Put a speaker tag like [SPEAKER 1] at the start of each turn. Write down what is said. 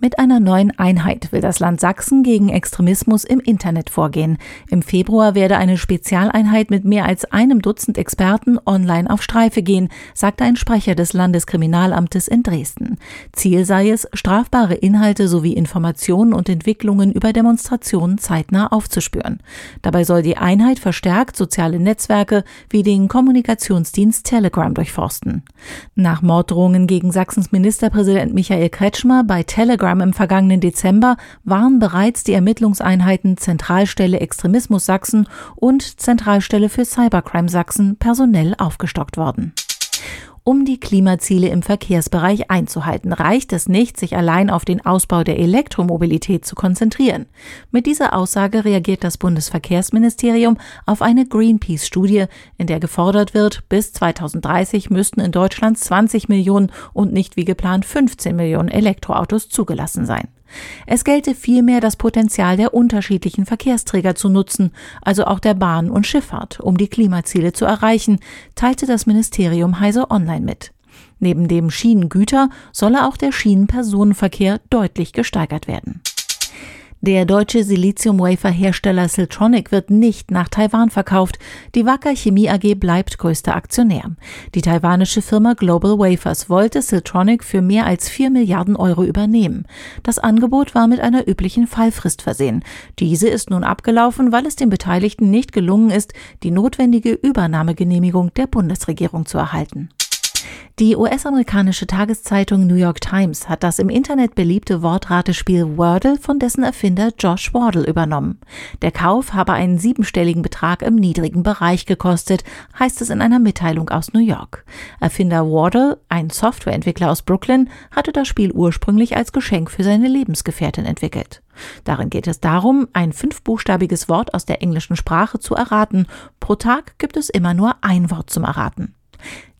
[SPEAKER 1] Mit einer neuen Einheit will das Land Sachsen gegen Extremismus im Internet vorgehen. Im Februar werde eine Spezialeinheit mit mehr als einem Dutzend Experten online auf Streife gehen, sagte ein Sprecher des Landeskriminalamtes in Dresden. Ziel sei es, strafbare Inhalte sowie Informationen und Entwicklungen über Demonstrationen zeitnah aufzuspüren. Dabei soll die Einheit verstärkt soziale Netzwerke wie den Kommunikationsdienst Telegram durchforsten. Nach Morddrohungen gegen Sachsens Ministerpräsident Michael Kretschmer bei Telegram im vergangenen Dezember waren bereits die Ermittlungseinheiten Zentralstelle Extremismus Sachsen und Zentralstelle für Cybercrime Sachsen personell aufgestockt worden. Um die Klimaziele im Verkehrsbereich einzuhalten, reicht es nicht, sich allein auf den Ausbau der Elektromobilität zu konzentrieren. Mit dieser Aussage reagiert das Bundesverkehrsministerium auf eine Greenpeace-Studie, in der gefordert wird, bis 2030 müssten in Deutschland 20 Millionen und nicht wie geplant 15 Millionen Elektroautos zugelassen sein. Es gelte vielmehr das Potenzial der unterschiedlichen Verkehrsträger zu nutzen, also auch der Bahn und Schifffahrt, um die Klimaziele zu erreichen, teilte das Ministerium Heise Online mit. Neben dem Schienengüter solle auch der Schienenpersonenverkehr deutlich gesteigert werden. Der deutsche Silizium-Wafer-Hersteller Siltronic wird nicht nach Taiwan verkauft. Die Wacker Chemie AG bleibt größter Aktionär. Die taiwanische Firma Global Wafers wollte Siltronic für mehr als 4 Milliarden Euro übernehmen. Das Angebot war mit einer üblichen Fallfrist versehen. Diese ist nun abgelaufen, weil es den Beteiligten nicht gelungen ist, die notwendige Übernahmegenehmigung der Bundesregierung zu erhalten. Die US-amerikanische Tageszeitung New York Times hat das im Internet beliebte Wortratespiel Wordle von dessen Erfinder Josh Wardle übernommen. Der Kauf habe einen siebenstelligen Betrag im niedrigen Bereich gekostet, heißt es in einer Mitteilung aus New York. Erfinder Wardle, ein Softwareentwickler aus Brooklyn, hatte das Spiel ursprünglich als Geschenk für seine Lebensgefährtin entwickelt. Darin geht es darum, ein fünfbuchstabiges Wort aus der englischen Sprache zu erraten. Pro Tag gibt es immer nur ein Wort zum Erraten.